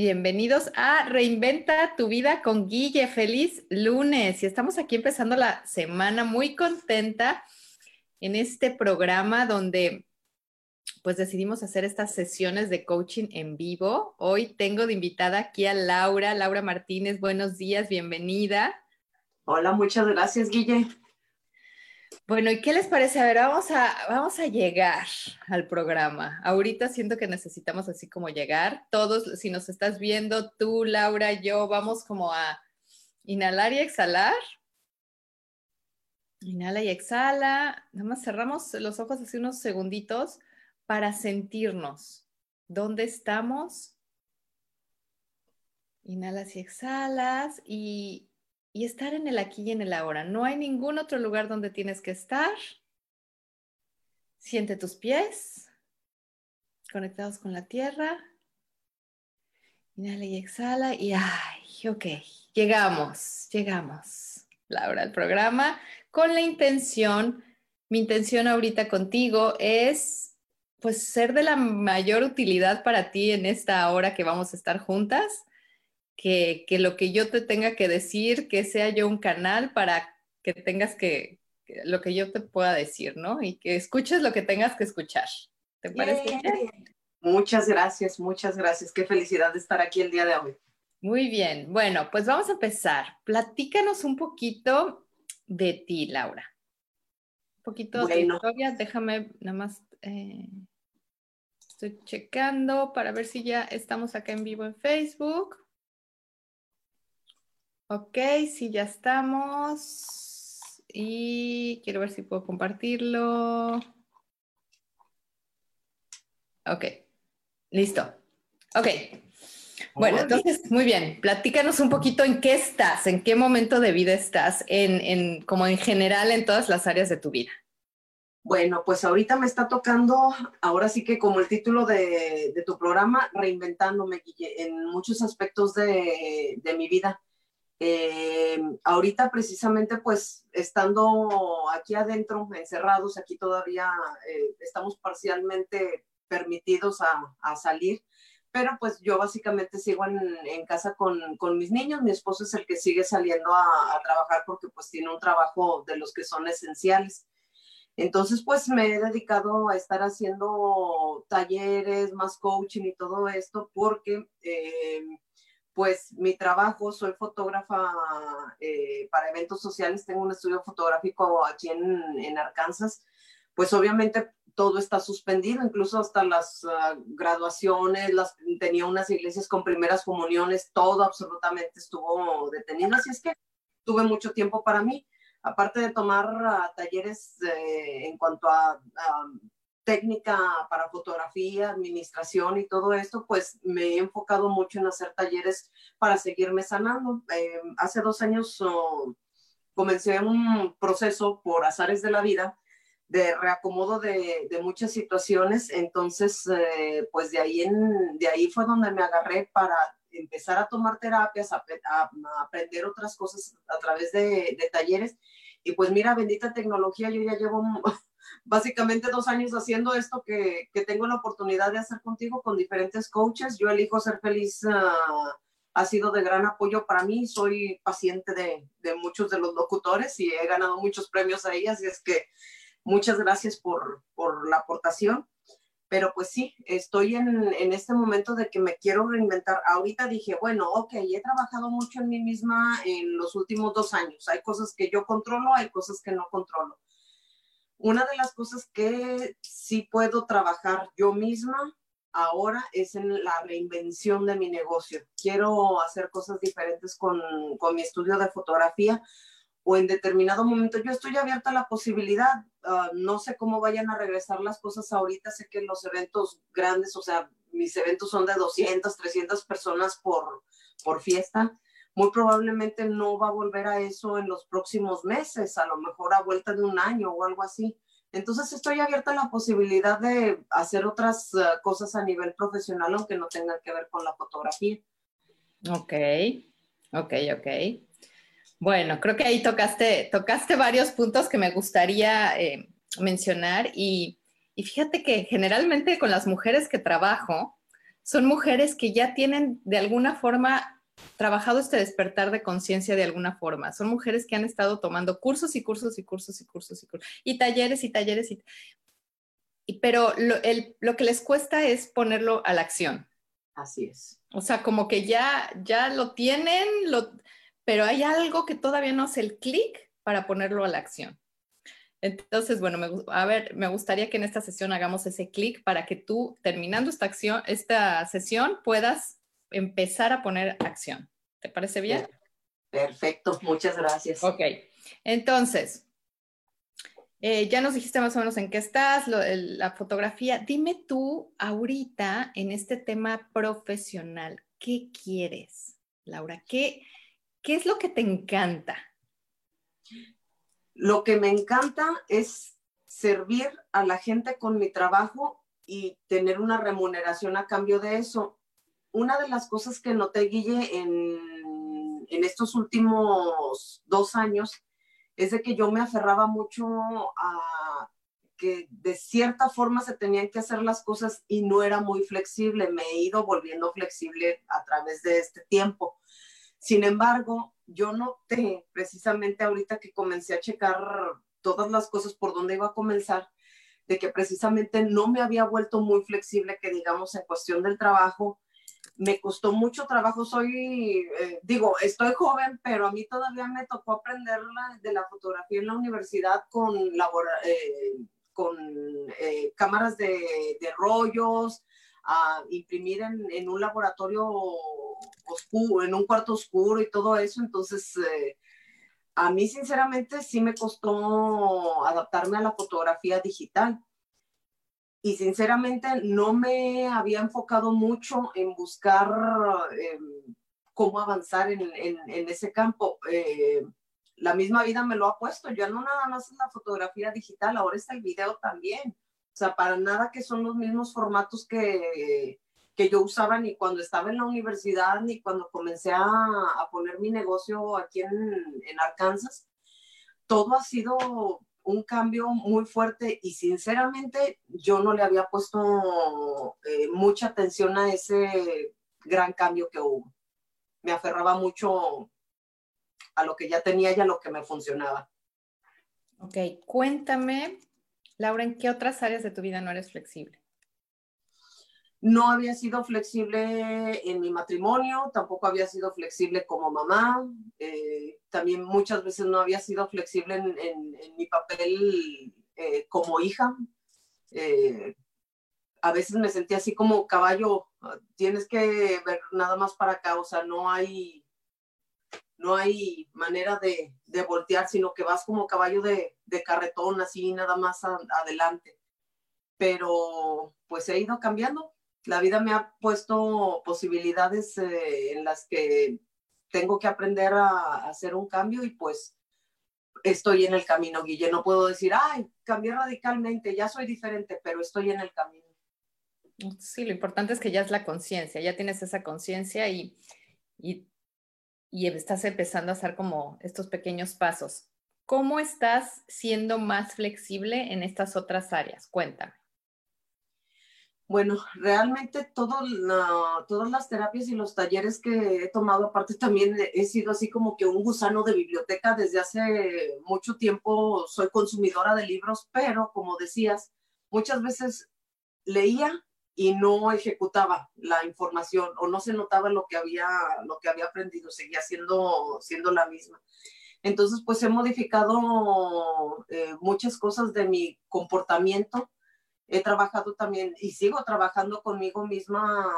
Bienvenidos a Reinventa tu vida con Guille. Feliz lunes. Y estamos aquí empezando la semana muy contenta en este programa donde pues decidimos hacer estas sesiones de coaching en vivo. Hoy tengo de invitada aquí a Laura, Laura Martínez. Buenos días, bienvenida. Hola, muchas gracias, Guille. Bueno, ¿y qué les parece? A ver, vamos a, vamos a llegar al programa. Ahorita siento que necesitamos así como llegar. Todos, si nos estás viendo, tú, Laura, yo, vamos como a inhalar y exhalar. Inhala y exhala. Nada más cerramos los ojos así unos segunditos para sentirnos. ¿Dónde estamos? Inhalas y exhalas y y estar en el aquí y en el ahora. No hay ningún otro lugar donde tienes que estar. Siente tus pies conectados con la tierra. Inhala y exhala y ay, ok, llegamos, llegamos, Laura, al programa con la intención, mi intención ahorita contigo es pues ser de la mayor utilidad para ti en esta hora que vamos a estar juntas que, lo que yo te tenga que decir, que sea yo un canal para que tengas que, lo que yo te pueda decir, ¿no? Y que escuches lo que tengas que escuchar. ¿Te parece Muchas gracias, muchas gracias. Qué felicidad de estar aquí el día de hoy. Muy bien. Bueno, pues vamos a empezar. Platícanos un poquito de ti, Laura. Un poquito de tu historia. Déjame nada más. Eh, estoy checando para ver si ya estamos acá en vivo en Facebook. Ok, sí, ya estamos. Y quiero ver si puedo compartirlo. Ok, listo. Ok. Bueno, entonces, muy bien. Platícanos un poquito en qué estás, en qué momento de vida estás, en, como en general en todas las áreas de tu vida. Bueno, pues ahorita me está tocando, ahora sí que como el título de, tu programa, reinventándome en muchos aspectos de mi vida. Eh, ahorita precisamente pues estando aquí adentro, encerrados, aquí todavía eh, estamos parcialmente permitidos a, salir, pero pues yo básicamente sigo en, casa con, mis niños, mi esposo es el que sigue saliendo a, trabajar porque pues tiene un trabajo de los que son esenciales. Entonces, pues me he dedicado a estar haciendo talleres, más coaching y todo esto, porque eh, pues mi trabajo, soy fotógrafa eh, para eventos sociales, tengo un estudio fotográfico aquí en, Arkansas, pues obviamente todo está suspendido, incluso hasta las ah, graduaciones, las, tenía unas iglesias con primeras comuniones, todo absolutamente estuvo detenido, así es que tuve mucho tiempo para mí, aparte de tomar ah, talleres eh, en cuanto a técnica para fotografía, administración y todo esto, pues me he enfocado mucho en hacer talleres para seguirme sanando. Eh, hace dos años oh, comencé un proceso por azares de la vida de reacomodo de, de muchas situaciones, entonces eh, pues de ahí, en, de ahí fue donde me agarré para empezar a tomar terapias, a, aprender otras cosas a través de, de talleres. Y pues mira, bendita tecnología, yo ya llevo básicamente dos años haciendo esto que, que, tengo la oportunidad de hacer contigo con diferentes coaches. Yo elijo ser feliz. Ah, ha sido de gran apoyo para mí. Soy paciente de, de, muchos de los locutores y he ganado muchos premios ahí, así es que muchas gracias por, por la aportación. Pero pues sí, estoy en, en, este momento de que me quiero reinventar. Ahorita dije, bueno, ok, he trabajado mucho en mí misma en los últimos dos años. Hay cosas que yo controlo, hay cosas que no controlo. Una de las cosas que sí puedo trabajar yo misma ahora es en la reinvención de mi negocio. Quiero hacer cosas diferentes con, con mi estudio de fotografía o en determinado momento. Yo estoy abierta a la posibilidad. Uh, no sé cómo vayan a regresar las cosas ahorita. Sé que los eventos grandes, o sea, mis eventos son de 200, 300 personas por, por fiesta. Muy probablemente no va a volver a eso en los próximos meses, a lo mejor a vuelta de un año o algo así. Entonces estoy abierta a la posibilidad de hacer otras uh, cosas a nivel profesional, aunque no tengan que ver con la fotografía. Ok, ok, ok. Bueno, creo que ahí tocaste, tocaste varios puntos que me gustaría eh, mencionar y, y fíjate que generalmente con las mujeres que trabajo, son mujeres que ya tienen de alguna forma trabajado este despertar de conciencia de alguna forma. Son mujeres que han estado tomando cursos y cursos y cursos y cursos y cursos y talleres y talleres y, y pero lo, el, lo, que les cuesta es ponerlo a la acción. Así es. O sea, como que ya ya lo tienen, lo pero hay algo que todavía no hace el clic para ponerlo a la acción. Entonces, bueno, me, a ver, me gustaría que en esta sesión hagamos ese clic para que tú, terminando esta acción, esta sesión, puedas empezar a poner acción. ¿Te parece bien? Perfecto, muchas gracias. Ok, entonces, eh, ya nos dijiste más o menos en qué estás, lo, el, la fotografía. Dime tú ahorita en este tema profesional, ¿qué quieres, Laura? ¿Qué, ¿Qué es lo que te encanta? Lo que me encanta es servir a la gente con mi trabajo y tener una remuneración a cambio de eso. Una de las cosas que noté, Guille, en, en estos últimos dos años es de que yo me aferraba mucho a que de cierta forma se tenían que hacer las cosas y no era muy flexible. Me he ido volviendo flexible a través de este tiempo. Sin embargo, yo noté precisamente ahorita que comencé a checar todas las cosas por donde iba a comenzar, de que precisamente no me había vuelto muy flexible, que digamos en cuestión del trabajo, me costó mucho trabajo, soy, eh, digo, estoy joven, pero a mí todavía me tocó aprender la, de la fotografía en la universidad con, eh, con eh, cámaras de, de, rollos, a imprimir en, en un laboratorio oscuro, en un cuarto oscuro y todo eso. Entonces, eh, a mí sinceramente sí me costó adaptarme a la fotografía digital. Y sinceramente no me había enfocado mucho en buscar eh, cómo avanzar en ese campo. Eh, la misma vida me lo ha puesto, ya no nada más es la fotografía digital, ahora está el video también. O sea, para nada que son los mismos formatos que, que yo usaba ni cuando estaba en la universidad, ni cuando comencé a, a poner mi negocio aquí en, en, Arkansas. Todo ha sido un cambio muy fuerte y sinceramente yo no le había puesto eh, mucha atención a ese gran cambio que hubo. Me aferraba mucho a lo que ya tenía y a lo que me funcionaba. Ok, cuéntame, Laura, ¿en qué otras áreas de tu vida no eres flexible? No había sido flexible en mi matrimonio, tampoco había sido flexible como mamá, eh, también muchas veces no había sido flexible en, mi papel eh, como hija. Eh, a veces me sentía así como caballo, tienes que ver nada más para acá, o sea, no hay, no hay manera de, voltear, sino que vas como caballo de, carretón, así nada más adelante. Pero pues he ido cambiando, la vida me ha puesto posibilidades eh, en las que tengo que aprender a, hacer un cambio y pues estoy en el camino, Guille. No puedo decir, ay, cambié radicalmente, ya soy diferente, pero estoy en el camino. Sí, lo importante es que ya es la conciencia, ya tienes esa conciencia y, y, y estás empezando a hacer como estos pequeños pasos. ¿Cómo estás siendo más flexible en estas otras áreas? Cuéntame. Bueno, realmente todo todas las terapias y los talleres que he tomado, aparte también he sido así como que un gusano de biblioteca desde hace mucho tiempo, soy consumidora de libros, pero como decías, muchas veces leía y no ejecutaba la información o no se notaba lo que había, lo que había aprendido, seguía siendo, siendo la misma. Entonces, pues he modificado eh, muchas cosas de mi comportamiento. He trabajado también y sigo trabajando conmigo misma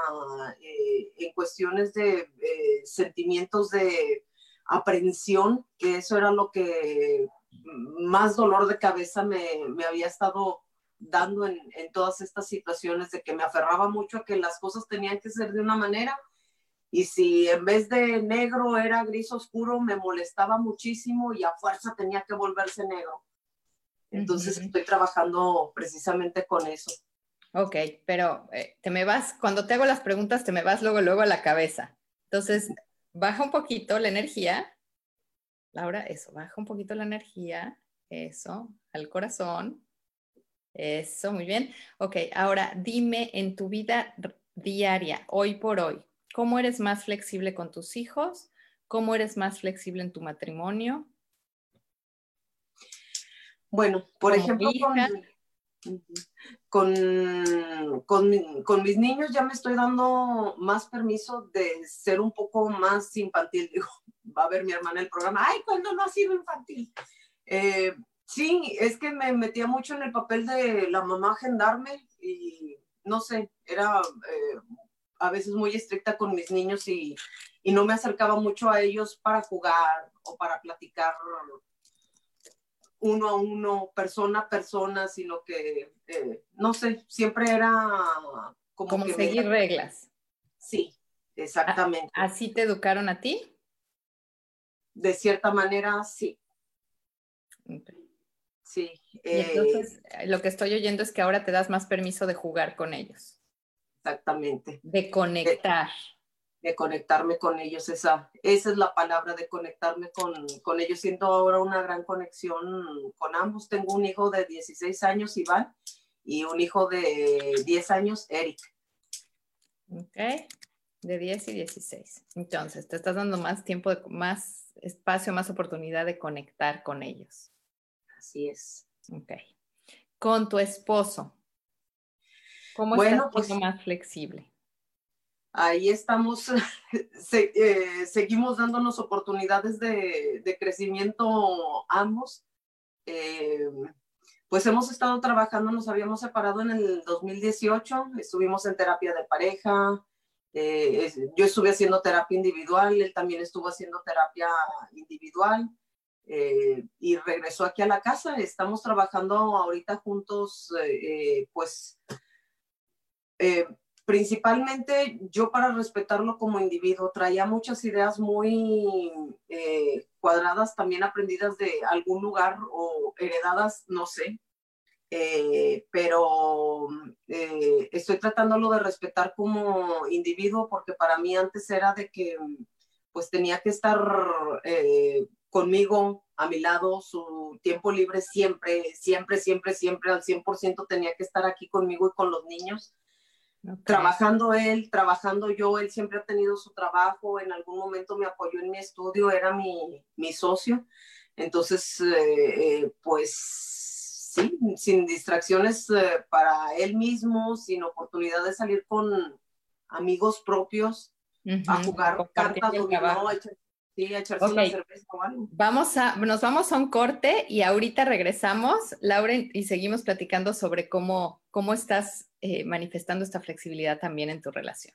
eh, en cuestiones de eh, sentimientos de aprehensión, que eso era lo que más dolor de cabeza me, me había estado dando en, en, todas estas situaciones de que me aferraba mucho a que las cosas tenían que ser de una manera y si en vez de negro era gris oscuro me molestaba muchísimo y a fuerza tenía que volverse negro. Entonces estoy trabajando precisamente con eso. Ok, pero eh, te me vas, cuando te hago las preguntas, te me vas luego, luego a la cabeza. Entonces, baja un poquito la energía. Laura, eso, baja un poquito la energía. Eso, al corazón. Eso, muy bien. Ok, ahora dime en tu vida diaria, hoy por hoy, ¿cómo eres más flexible con tus hijos? ¿Cómo eres más flexible en tu matrimonio? Bueno, por ejemplo, con, con, con, mis niños ya me estoy dando más permiso de ser un poco más infantil. Digo, va a ver mi hermana el programa, ay, cuando no ha sido infantil. Eh, Sí, es que me metía mucho en el papel de la mamá gendarme y no sé, era eh, a veces muy estricta con mis niños y, no me acercaba mucho a ellos para jugar o para platicar uno a uno, persona a persona, sino que, eh, no sé, siempre era como, como seguir reglas. Sí, exactamente. ¿Así te educaron a ti? De cierta manera, sí. Sí. y entonces eh, lo que estoy oyendo es que ahora te das más permiso de jugar con ellos. Exactamente. De conectar. De, conectarme con ellos, esa, esa es la palabra, de conectarme con, con, ellos. Siento ahora una gran conexión con ambos. Tengo un hijo de 16 años, Iván, y un hijo de 10 años, Eric. Ok, de 10 y 16. Entonces, te estás dando más tiempo, más espacio, más oportunidad de conectar con ellos. Así es. Ok. Con tu esposo. ¿Cómo bueno, estás pues, más flexible? Ahí estamos, eh, seguimos dándonos oportunidades de, crecimiento ambos. Eh, pues hemos estado trabajando, nos habíamos separado en el 2018, estuvimos en terapia de pareja, eh, yo estuve haciendo terapia individual, él también estuvo haciendo terapia individual. Eh, y regresó aquí a la casa. Estamos trabajando ahorita juntos, pues principalmente yo para respetarlo como individuo. Traía muchas ideas muy cuadradas, también aprendidas de algún lugar o heredadas, no sé. pero estoy tratándolo de respetar como individuo porque para mí antes era de que pues tenía que estar conmigo, a mi lado, su tiempo libre siempre, siempre, siempre, siempre al 100% tenía que estar aquí conmigo y con los niños. Trabajando él, trabajando yo, él siempre ha tenido su trabajo, en algún momento me apoyó en mi estudio, era mi, mi socio. Entonces, eh, eh, pues sí, sin distracciones eh, para él mismo, sin oportunidad de salir con amigos propios a jugar cartas dominó, Vamos a, nos vamos a un corte y ahorita regresamos, Laura, y seguimos platicando sobre cómo, cómo estás eh, manifestando esta flexibilidad también en tu relación.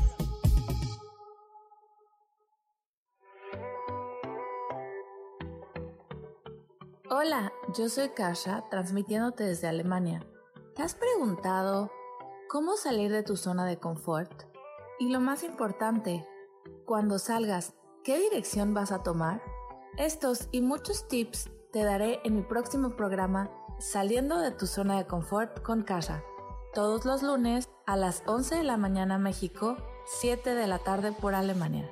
Hola, yo soy Kasha, transmitiéndote desde Alemania. ¿Te has preguntado cómo salir de tu zona de confort? Y lo más importante, cuando salgas, ¿qué dirección vas a tomar? Estos y muchos tips te daré en mi próximo programa Saliendo de tu zona de confort con Kasha, todos los lunes a las 11 de la mañana México, 7 de la tarde por Alemania.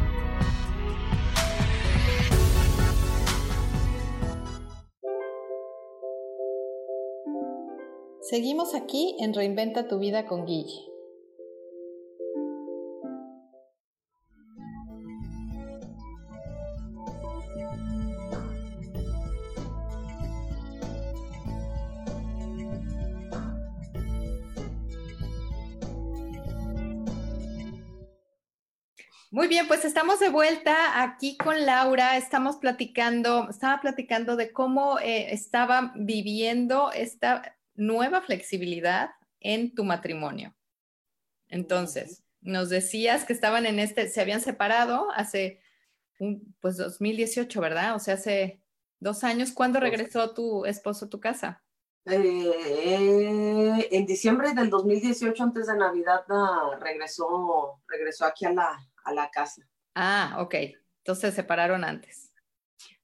Seguimos aquí en Reinventa tu vida con Guille. Muy bien, pues estamos de vuelta aquí con Laura. Estamos platicando, estaba platicando de cómo eh, estaba viviendo esta nueva flexibilidad en tu matrimonio. Entonces, nos decías que estaban en este, se habían separado hace, un, pues 2018, ¿verdad? O sea, hace dos años. ¿Cuándo regresó tu esposo a tu casa? Eh, en diciembre del 2018, antes de Navidad, ah, regresó, regresó aquí a la, a la casa. Ah, ok. Entonces se separaron antes.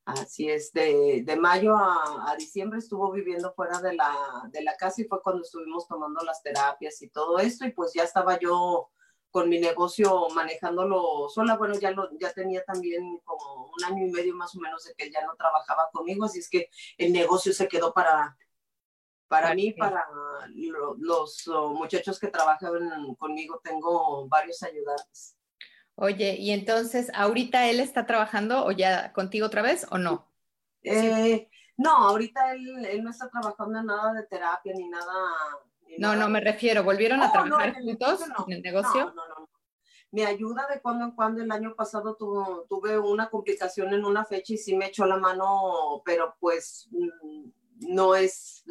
Así es, de, de mayo a, a, diciembre estuvo viviendo fuera de la, de la casa y fue cuando estuvimos tomando las terapias y todo esto y pues ya estaba yo con mi negocio manejándolo sola. Bueno, ya, lo, ya tenía también como un año y medio más o menos de que ya no trabajaba conmigo, así es que el negocio se quedó para, para mí, para lo, los oh, muchachos que trabajan conmigo. Tengo varios ayudantes. Oye, y entonces, ¿ahorita él está trabajando o ya contigo otra vez o no? Eh, no, ahorita él, él, no está trabajando en nada de terapia ni nada. Ni no, nada. no me refiero. ¿Volvieron a trabajar no, juntos no, en el negocio? No, no, no. Me ayuda de cuando en cuando. El año pasado tuvo, tuve una complicación en una fecha y sí me echó la mano, pero pues mm, no es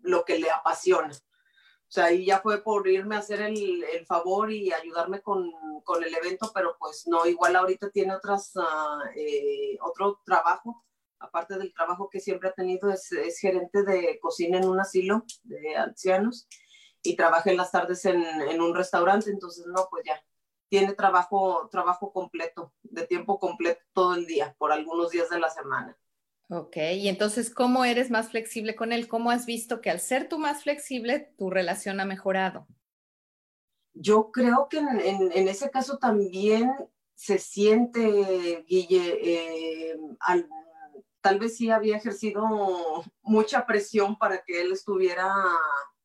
lo que le apasiona. O sea, ahí ya fue por irme a hacer el, el favor y ayudarme con, con, el evento, pero pues no, igual ahorita tiene otras, uh, eh, otro trabajo, aparte del trabajo que siempre ha tenido, es, es, gerente de cocina en un asilo de ancianos y trabaja en las tardes en, en un restaurante, entonces no, pues ya, tiene trabajo, trabajo completo, de tiempo completo todo el día, por algunos días de la semana. Ok, y entonces, ¿cómo eres más flexible con él? ¿Cómo has visto que al ser tú más flexible, tu relación ha mejorado? Yo creo que en, en, ese caso también se siente, Guille, eh, al, tal vez sí había ejercido mucha presión para que él estuviera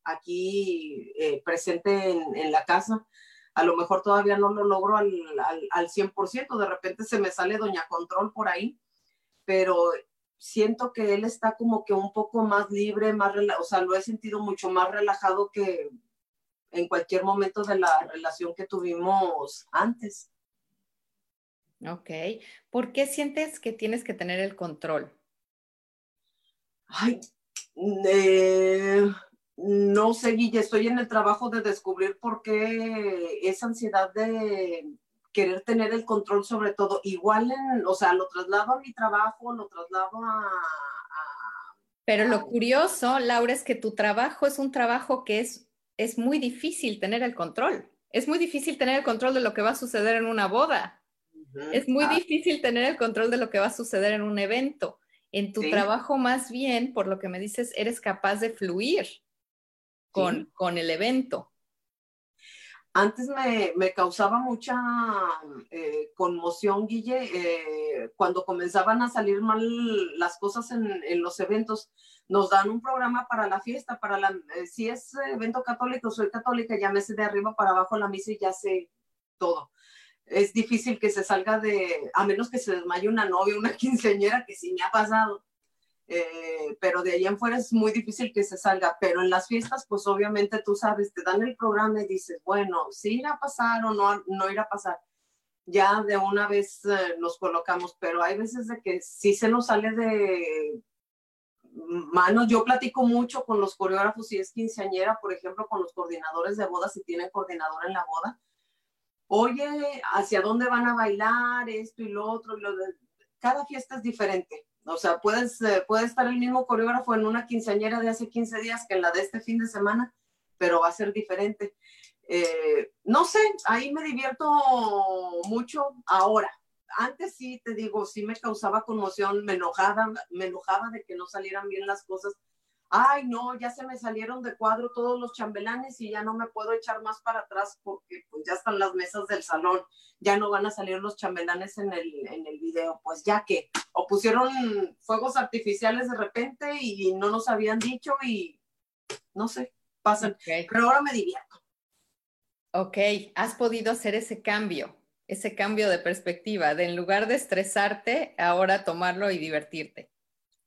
aquí eh, presente en, en, la casa. A lo mejor todavía no lo logro al, al, al 100%, de repente se me sale Doña Control por ahí, pero siento que él está como que un poco más libre, más, o sea, lo he sentido mucho más relajado que en cualquier momento de la relación que tuvimos antes. Ok. ¿Por qué sientes que tienes que tener el control? Ay, Eh, no sé, Guille, estoy en el trabajo de descubrir por qué esa ansiedad de querer tener el control sobre todo. Igual, en, o sea, lo traslado a mi trabajo, lo traslado a... Pero lo curioso, Laura, es que tu trabajo es un trabajo que es, es muy difícil tener el control. Es muy difícil tener el control de lo que va a suceder en una boda. Es muy ah. difícil tener el control de lo que va a suceder en un evento. En tu trabajo, más bien, por lo que me dices, eres capaz de fluir con, con el evento. Antes me, me causaba mucha eh, conmoción, Guille, eh, cuando comenzaban a salir mal las cosas en, en, los eventos. Nos dan un programa para la fiesta, para la, eh, si es evento católico, soy católica, ya me sé de arriba para abajo la misa y ya sé todo. Es difícil que se salga de, a menos que se desmaye una novia, una quinceañera, que sí me ha pasado eh, pero de ahí en fuera es muy difícil que se salga. Pero en las fiestas, pues obviamente tú sabes, te dan el programa y dices, bueno, si irá a pasar o no, no irá a pasar. Ya de una vez eh, nos colocamos, pero hay veces de que sí se nos sale de manos. Yo platico mucho con los coreógrafos si es quinceañera, por ejemplo, con los coordinadores de boda, si tienen coordinador en la boda. Oye, ¿hacia dónde van a bailar? Esto y lo otro. Cada fiesta es diferente o sea, puedes, eh, puede estar el mismo coreógrafo en una quinceañera de hace 15 días que en la de este fin de semana, pero va a ser diferente. Eh, no sé, ahí me divierto mucho ahora. Antes sí, te digo, sí me causaba conmoción, me enojaba, me enojaba de que no salieran bien las cosas, ay, no, ya se me salieron de cuadro todos los chambelanes y ya no me puedo echar más para atrás porque pues ya están las mesas del salón, ya no van a salir los chambelanes en el, en el video, pues ya que, o pusieron fuegos artificiales de repente y no nos habían dicho y no sé, pasan, pero ahora me divierto. Ok, has podido hacer ese cambio, ese cambio de perspectiva, de en lugar de estresarte, ahora tomarlo y divertirte.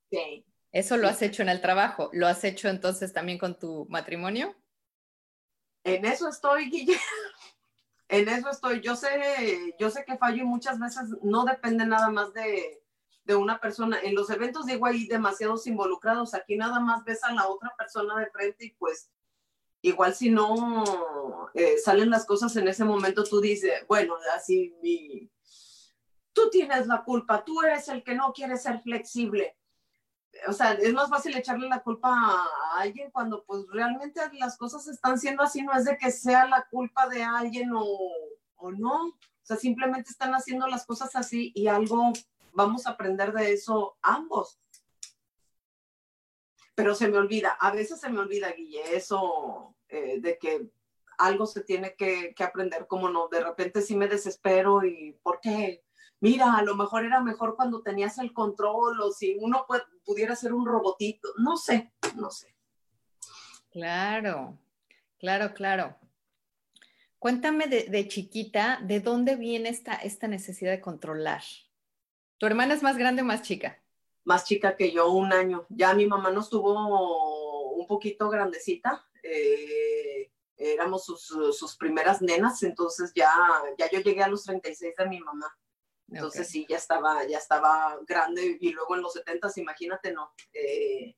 Sí. Eso lo has hecho en el trabajo. ¿Lo has hecho entonces también con tu matrimonio? En eso estoy, Guille. En eso estoy. Yo sé, yo sé que fallo y muchas veces no depende nada más de, una persona. En los eventos digo hay demasiados involucrados. Aquí nada más ves a la otra persona de frente y pues igual si no eh, salen las cosas en ese momento, tú dices, bueno, así tú tienes la culpa, tú eres el que no quiere ser flexible o sea, es más fácil echarle la culpa a alguien cuando pues realmente las cosas están siendo así, no es de que sea la culpa de alguien o, o no, o sea, simplemente están haciendo las cosas así y algo vamos a aprender de eso ambos. Pero se me olvida, a veces se me olvida, Guille, eso eh, de que algo se tiene que, que aprender, como no, de repente sí me desespero y ¿por qué? Mira, a lo mejor era mejor cuando tenías el control o si uno pudiera ser un robotito, no sé, no sé. Claro, claro, claro. Cuéntame de, chiquita, ¿de dónde viene esta, esta necesidad de controlar? ¿Tu hermana es más grande o más chica? Más chica que yo, un año. Ya mi mamá nos tuvo un poquito grandecita. Eh, éramos sus, sus, primeras nenas, entonces ya, ya yo llegué a los 36 de mi mamá. Entonces sí, ya estaba, ya estaba grande y luego en los 70, imagínate, no. Eh,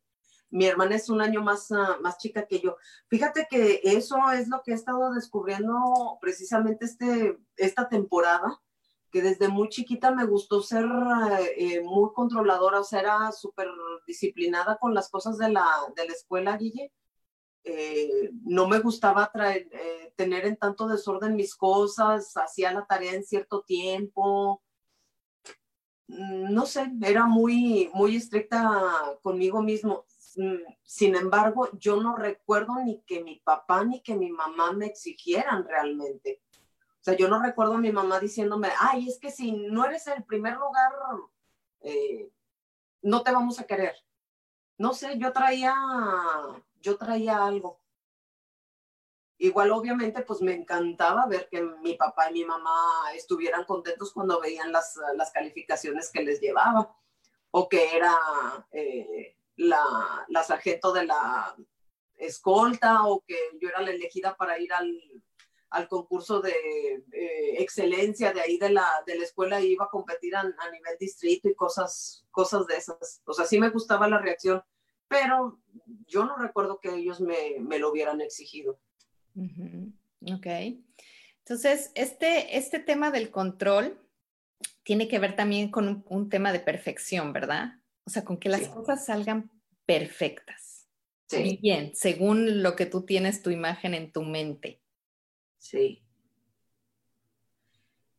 mi hermana es un año más, ah, más chica que yo. Fíjate que eso es lo que he estado descubriendo precisamente este, esta temporada, que desde muy chiquita me gustó ser eh, muy controladora, o sea, era súper disciplinada con las cosas de la, de la escuela, Guille. Eh, no me gustaba traer, tener en tanto desorden mis cosas, hacía la tarea en cierto tiempo, no sé, era muy, muy estricta conmigo mismo. Mm, sin embargo, yo no recuerdo ni que mi papá ni que mi mamá me exigieran realmente. O sea, yo no recuerdo a mi mamá diciéndome, ay, es que si no eres el primer lugar, eh, no te vamos a querer. No sé, yo traía, yo traía algo. Igual obviamente pues me encantaba ver que mi papá y mi mamá estuvieran contentos cuando veían las, las calificaciones que les llevaba o que era eh, la, sargento de la escolta o que yo era la elegida para ir al, al concurso de eh, excelencia de ahí de la, de la escuela y iba a competir a, a, nivel distrito y cosas, cosas de esas. O sea, sí me gustaba la reacción pero yo no recuerdo que ellos me, me lo hubieran exigido. Ok. Entonces, este, este tema del control tiene que ver también con un, tema de perfección, ¿verdad? O sea, con que las cosas salgan perfectas. Sí. Bien, según lo que tú tienes tu imagen en tu mente. Sí.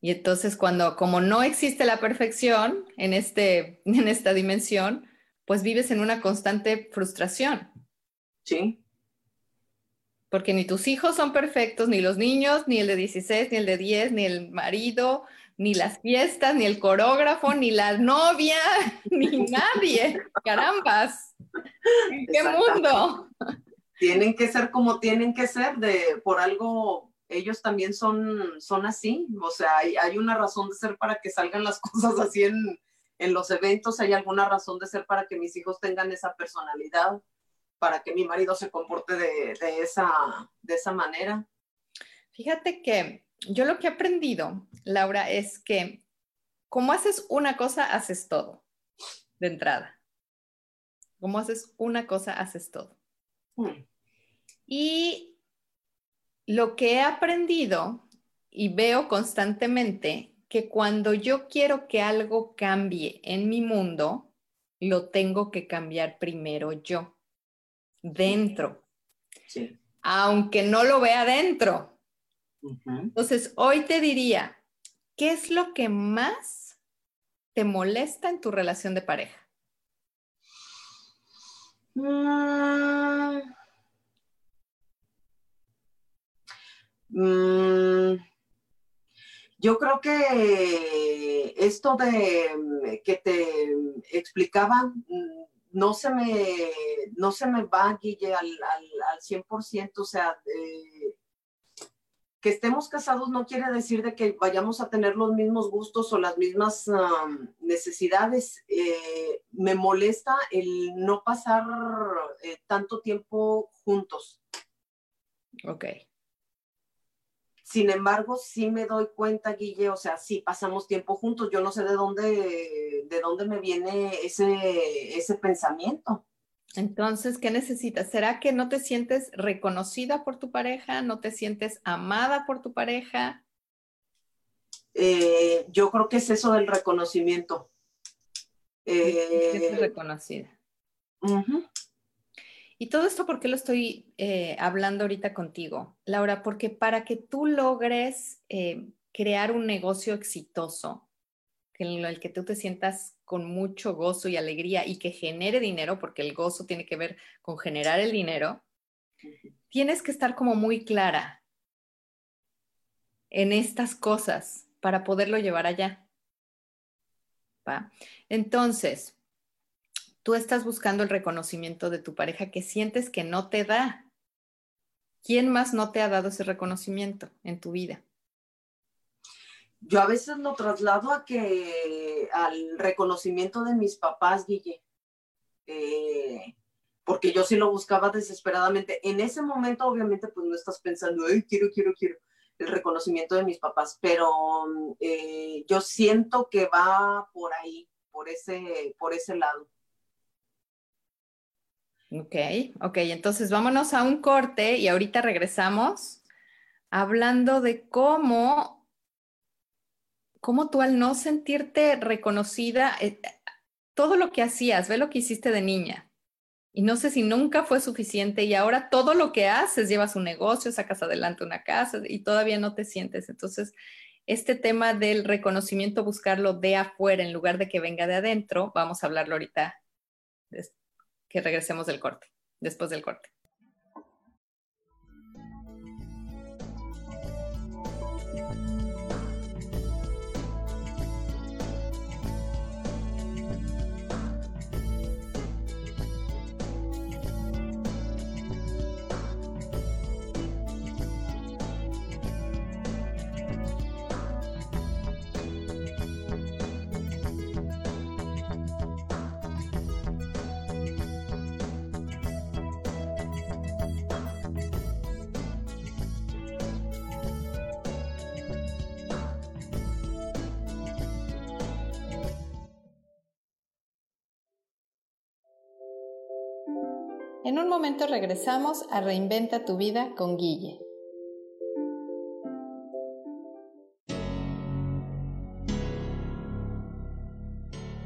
Y entonces cuando, como no existe la perfección en, este, en esta dimensión, pues vives en una constante frustración. Sí. Porque ni tus hijos son perfectos, ni los niños, ni el de 16, ni el de 10, ni el marido, ni las fiestas, ni el coreógrafo, ni la novia, ni nadie. Carambas. ¿En qué mundo? Tienen que ser como tienen que ser, de por algo ellos también son, son así. O sea, hay, hay una razón de ser para que salgan las cosas así en, en los eventos, hay alguna razón de ser para que mis hijos tengan esa personalidad para que mi marido se comporte de, esa, de esa manera. Fíjate que yo lo que he aprendido, Laura, es que como haces una cosa, haces todo, de entrada. Como haces una cosa, haces todo. Hmm. Y lo que he aprendido y veo constantemente, que cuando yo quiero que algo cambie en mi mundo, lo tengo que cambiar primero yo dentro. Aunque no lo vea dentro. Entonces, hoy te diría, ¿qué es lo que más te molesta en tu relación de pareja? Mm. Mm. Yo creo que esto de que te explicaba no se me, no se me va, Guille, al, al, 100%, o sea, que estemos casados no quiere decir de que vayamos a tener los mismos gustos o las mismas necesidades. Eh, me molesta el no pasar eh, tanto tiempo juntos. Ok. Sin embargo, sí me doy cuenta, Guille, o sea, sí pasamos tiempo juntos. Yo no sé de dónde, de dónde me viene ese, ese pensamiento. Entonces, ¿qué necesitas? ¿Será que no te sientes reconocida por tu pareja? ¿No te sientes amada por tu pareja? Eh, yo creo que es eso del reconocimiento. Eh, reconocida. Y todo esto, ¿por qué lo estoy eh, hablando ahorita contigo, Laura? Porque para que tú logres eh, crear un negocio exitoso, en el que tú te sientas con mucho gozo y alegría y que genere dinero, porque el gozo tiene que ver con generar el dinero, tienes que estar como muy clara en estas cosas para poderlo llevar allá. ¿Va? Entonces, tú estás buscando el reconocimiento de tu pareja que sientes que no te da. ¿Quién más no te ha dado ese reconocimiento en tu vida? Yo a veces lo traslado a que al reconocimiento de mis papás, Guille, eh, porque yo sí lo buscaba desesperadamente. En ese momento, obviamente, pues no estás pensando, Ay, quiero, quiero, quiero el reconocimiento de mis papás, pero eh, yo siento que va por ahí, por ese, por ese lado. Ok, ok, entonces vámonos a un corte y ahorita regresamos hablando de cómo, cómo tú al no sentirte reconocida, eh, todo lo que hacías, ve lo que hiciste de niña. Y no sé si nunca fue suficiente y ahora todo lo que haces, llevas un negocio, sacas adelante una casa y todavía no te sientes. Entonces, este tema del reconocimiento, buscarlo de afuera en lugar de que venga de adentro, vamos a hablarlo ahorita que regresemos del corte, después del corte. En un momento regresamos a Reinventa tu vida con Guille.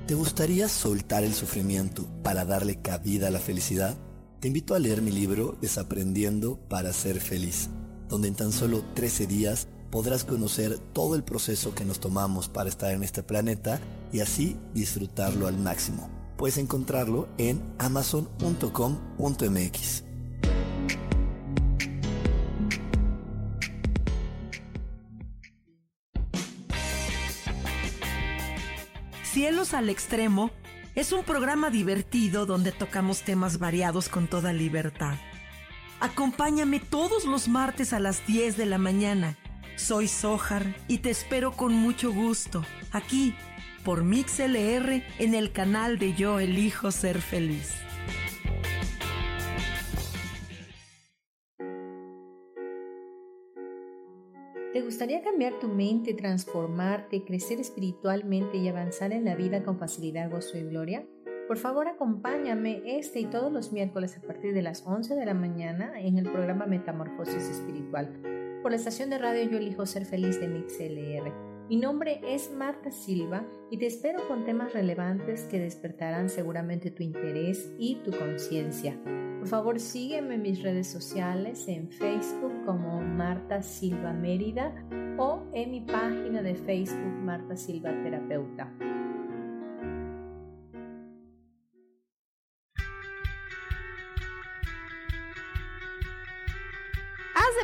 ¿Te gustaría soltar el sufrimiento para darle cabida a la felicidad? Te invito a leer mi libro Desaprendiendo para ser feliz, donde en tan solo 13 días podrás conocer todo el proceso que nos tomamos para estar en este planeta y así disfrutarlo al máximo. Puedes encontrarlo en amazon.com.mx. Cielos al Extremo es un programa divertido donde tocamos temas variados con toda libertad. Acompáñame todos los martes a las 10 de la mañana soy Sohar y te espero con mucho gusto aquí por MixLR en el canal de Yo Elijo Ser Feliz. ¿Te gustaría cambiar tu mente, transformarte, crecer espiritualmente y avanzar en la vida con facilidad, gozo y gloria? Por favor, acompáñame este y todos los miércoles a partir de las 11 de la mañana en el programa Metamorfosis Espiritual por la estación de radio Yo elijo ser feliz de MixLR. Mi nombre es Marta Silva y te espero con temas relevantes que despertarán seguramente tu interés y tu conciencia. Por favor, sígueme en mis redes sociales en Facebook como Marta Silva Mérida o en mi página de Facebook Marta Silva Terapeuta.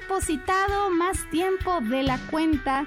depositado más tiempo de la cuenta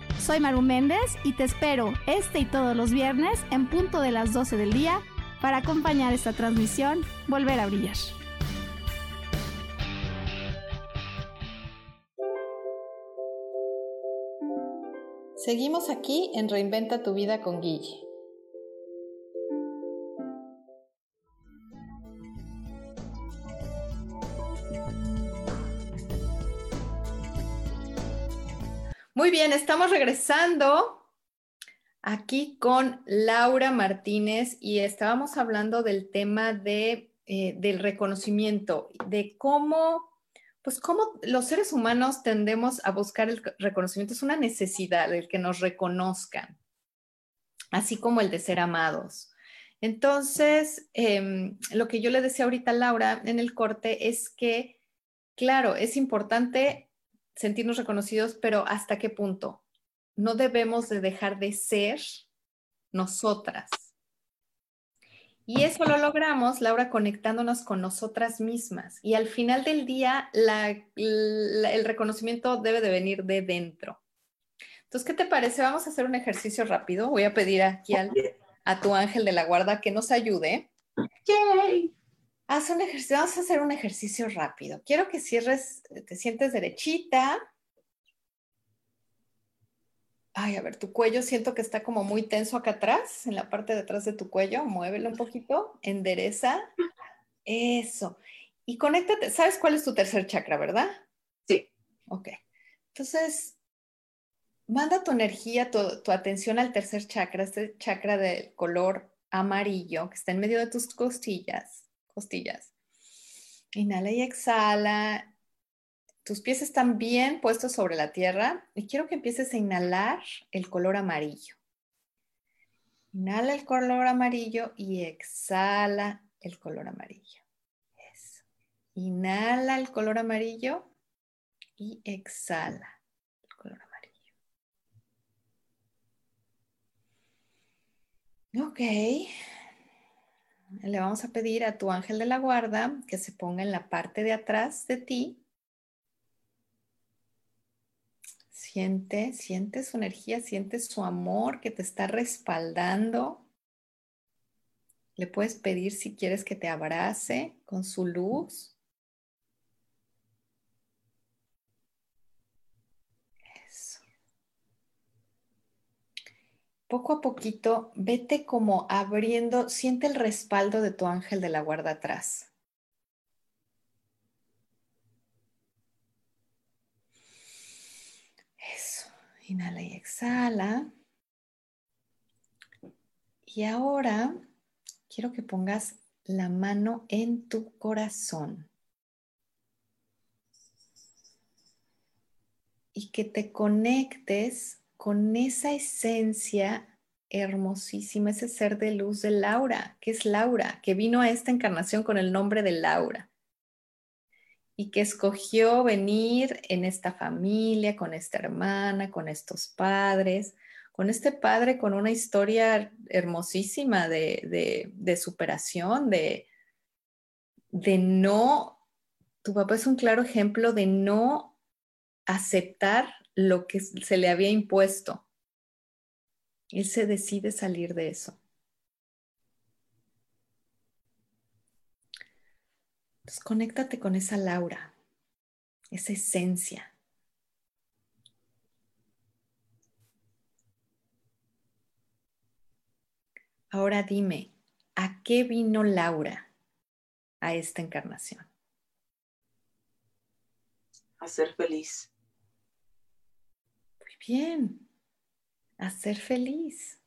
Soy Maru Méndez y te espero este y todos los viernes en punto de las 12 del día para acompañar esta transmisión Volver a Brillar. Seguimos aquí en Reinventa tu vida con Guille. Muy bien, estamos regresando aquí con Laura Martínez y estábamos hablando del tema de, eh, del reconocimiento, de cómo, pues cómo los seres humanos tendemos a buscar el reconocimiento. Es una necesidad el que nos reconozcan, así como el de ser amados. Entonces, em, lo que yo le decía ahorita a Laura en el corte es que, claro, es importante sentirnos reconocidos, pero ¿hasta qué punto? No debemos de dejar de ser nosotras. Y eso lo logramos, Laura, conectándonos con nosotras mismas. Y al final del día, el reconocimiento debe de venir de dentro. Entonces, ¿qué te parece? Vamos a hacer un ejercicio rápido. Voy a pedir aquí a tu ángel de la guarda que nos ayude. Yay. Haz un ejercicio, vamos a hacer un ejercicio rápido. Quiero que cierres, te sientes derechita. Ay, a ver, tu cuello siento que está como muy tenso acá atrás, en la parte de atrás de tu cuello. Muévelo un poquito, endereza. Eso. Y conéctate. ¿Sabes cuál es tu tercer chakra, verdad? Sí. Ok. Entonces, manda tu energía, tu, tu atención al tercer chakra, este chakra del color amarillo que está en medio de tus costillas costillas. Inhala y exhala. Tus pies están bien puestos sobre la tierra y quiero que empieces a inhalar el color amarillo. Inhala el color amarillo y exhala el color amarillo. Eso. Inhala el color amarillo y exhala el color amarillo. Ok. Le vamos a pedir a tu ángel de la guarda que se ponga en la parte de atrás de ti. Siente, siente su energía, siente su amor que te está respaldando. Le puedes pedir si quieres que te abrace con su luz. Eso. Poco a poquito, vete como abriendo, siente el respaldo de tu ángel de la guarda atrás. Eso. Inhala y exhala. Y ahora quiero que pongas la mano en tu corazón y que te conectes con esa esencia hermosísima, ese ser de luz de Laura, que es Laura, que vino a esta encarnación con el nombre de Laura. Y que escogió venir en esta familia, con esta hermana, con estos padres, con este padre con una historia hermosísima de, superación, de, no, tu papá es un claro ejemplo de no aceptar lo que se le había impuesto. Él se decide salir de eso. Entonces, conéctate con esa Laura, esa esencia. Ahora dime, ¿a qué vino Laura a esta encarnación? A ser feliz. Bien, a ser feliz.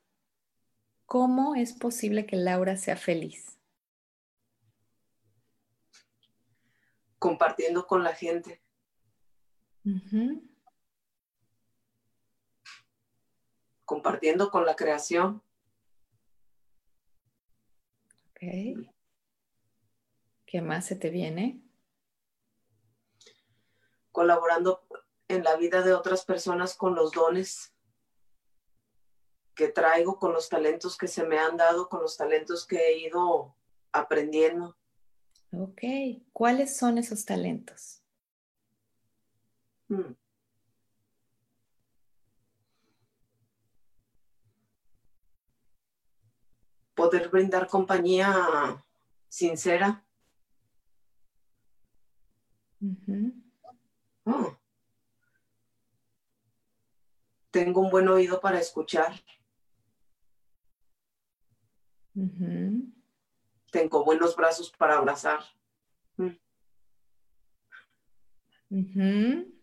¿Cómo es posible que Laura sea feliz? Compartiendo con la gente. Compartiendo con la creación. ¿Qué más se te viene? Colaborando en la vida de otras personas con los dones que traigo, con los talentos que se me han dado, con los talentos que he ido aprendiendo. Ok, ¿cuáles son esos talentos? Hmm. poder brindar compañía sincera. Oh. Tengo un buen oído para escuchar. Tengo buenos brazos para abrazar. Un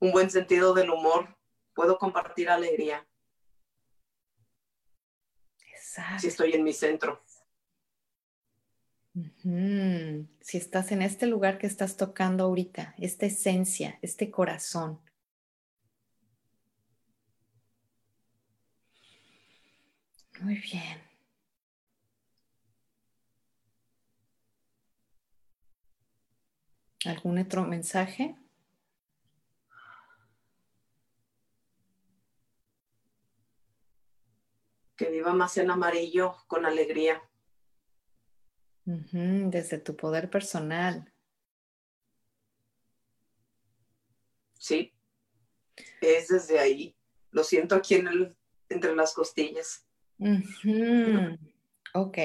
buen sentido del humor. Puedo compartir alegría si estoy en mi centro. Si estás en este lugar que estás tocando ahorita, esta esencia, este corazón. Muy bien. ¿Algún otro mensaje? que viva más en amarillo con alegría. desde tu poder personal. Sí, es desde ahí. Lo siento aquí en el, entre las costillas. Ok.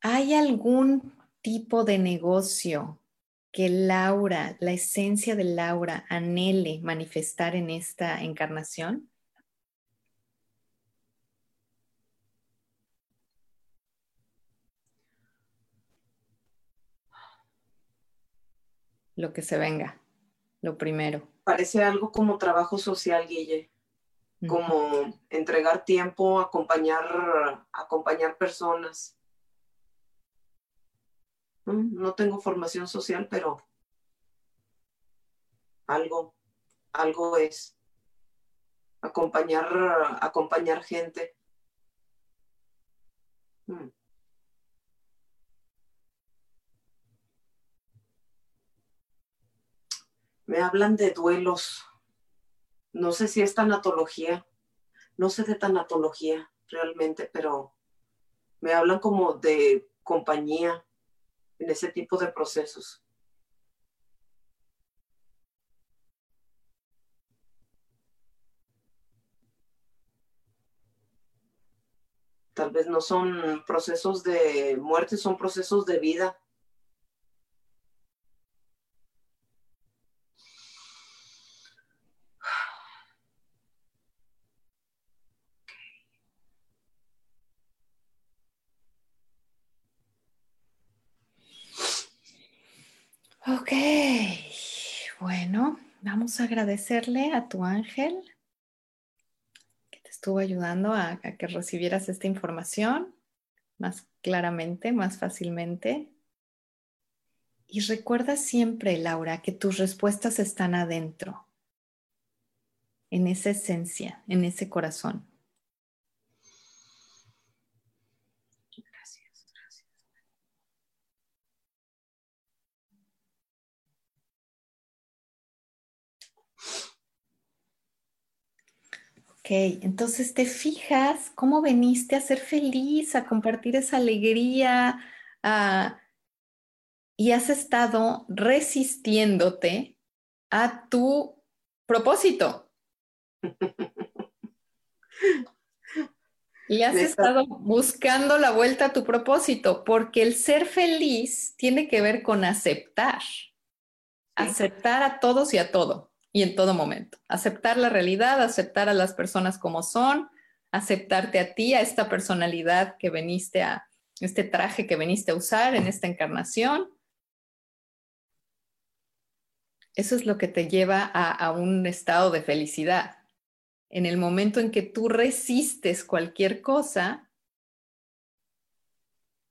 ¿Hay algún tipo de negocio que Laura, la esencia de Laura, anhele manifestar en esta encarnación? lo que se venga, lo primero. Parece algo como trabajo social, Guille, como entregar tiempo, acompañar, acompañar personas. Mm, no tengo formación social, pero algo, algo es acompañar, acompañar gente. Mm. me hablan de duelos. No sé si es tanatología, no sé de tanatología realmente, pero me hablan como de compañía en ese tipo de procesos. Tal vez no son procesos de muerte, son procesos de vida. Ok, bueno, vamos a agradecerle a tu ángel que te estuvo ayudando a, a que recibieras esta información más claramente, más fácilmente. Y recuerda siempre, Laura, que tus respuestas están adentro, en esa esencia, en ese corazón. Entonces te fijas cómo veniste a ser feliz, a compartir esa alegría, a- y has estado resistiéndote a tu propósito. Y has estado buscando la vuelta a tu propósito, porque el ser feliz tiene que ver con aceptar, aceptar a todos y a todo, y en todo momento. Aceptar la realidad, aceptar a las personas como son, aceptarte a ti, a esta personalidad que veniste a, este traje que veniste a usar en esta encarnación. Eso es lo que te lleva a, un estado de felicidad. En el momento en que tú resistes cualquier cosa,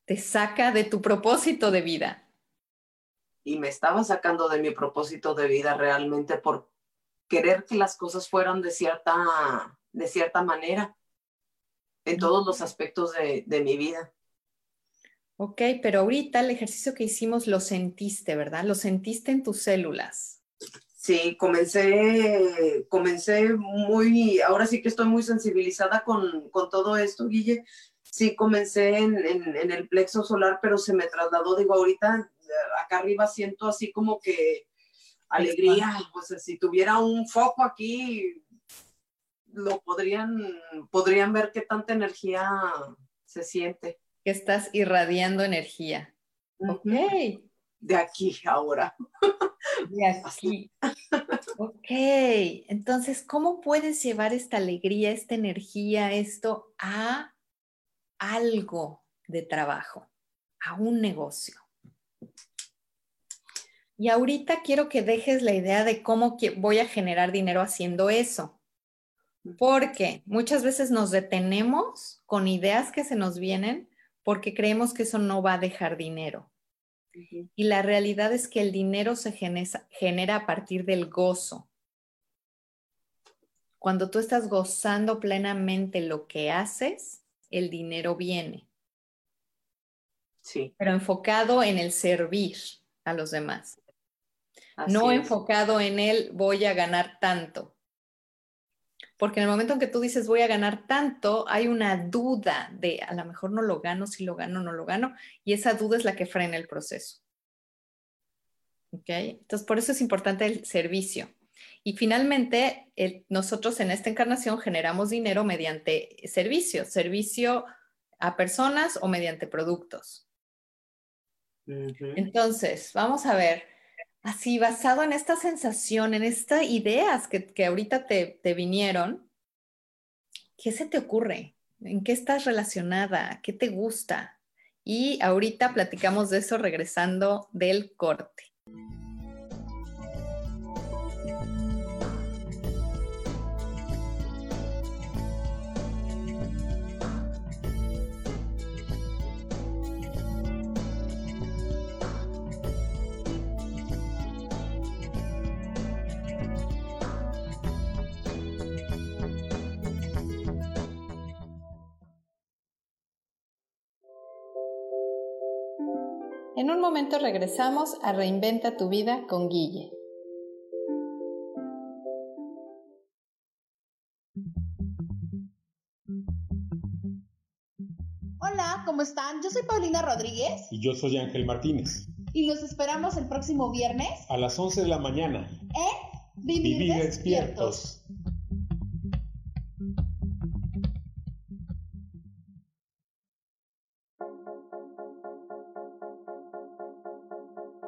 te saca de tu propósito de vida. Y me estaba sacando de mi propósito de vida realmente por querer que las cosas fueran de cierta, de cierta manera en todos los aspectos de, de mi vida. Ok, pero ahorita el ejercicio que hicimos lo sentiste, ¿verdad? Lo sentiste en tus células. Sí, comencé, comencé muy, ahora sí que estoy muy sensibilizada con, con todo esto, Guille. Sí, comencé en, en, en el plexo solar, pero se me trasladó, digo, ahorita eh, acá arriba siento así como que alegría, pues si tuviera un foco aquí, lo podrían, podrían ver qué tanta energía se siente. Que estás irradiando energía. Ok, De aquí ahora. de aquí. Ok, entonces, ¿cómo puedes llevar esta alegría, esta energía, esto a algo de trabajo, a un negocio? Y ahorita quiero que dejes la idea de cómo voy a generar dinero haciendo eso. Porque muchas veces nos detenemos con ideas que se nos vienen porque creemos que eso no va a dejar dinero. Y la realidad es que el dinero se genesa- genera a partir del gozo. Cuando tú estás gozando plenamente lo que haces, el dinero viene, Sí, pero enfocado en el servir a los demás. Así no es. enfocado en el voy a ganar tanto. Porque en el momento en que tú dices voy a ganar tanto, hay una duda de a lo mejor no lo gano, si lo gano, no lo gano, y esa duda es la que frena el proceso. ¿Ok? Entonces, por eso es importante el servicio. Y finalmente, el- nosotros en esta encarnación generamos dinero mediante servicio, servicio a personas o mediante productos. Entonces, vamos a ver, así basado en esta sensación, en estas ideas que, que ahorita te, te vinieron, ¿qué se te ocurre? ¿En qué estás relacionada? ¿Qué te gusta? Y ahorita platicamos de eso regresando del corte. En un momento regresamos a Reinventa tu vida con Guille. Hola, ¿cómo están? Yo soy Paulina Rodríguez Y yo soy Ángel Martínez. y los esperamos el próximo viernes A las 11 de la mañana. en Vivir, Vivir despiertos. despiertos.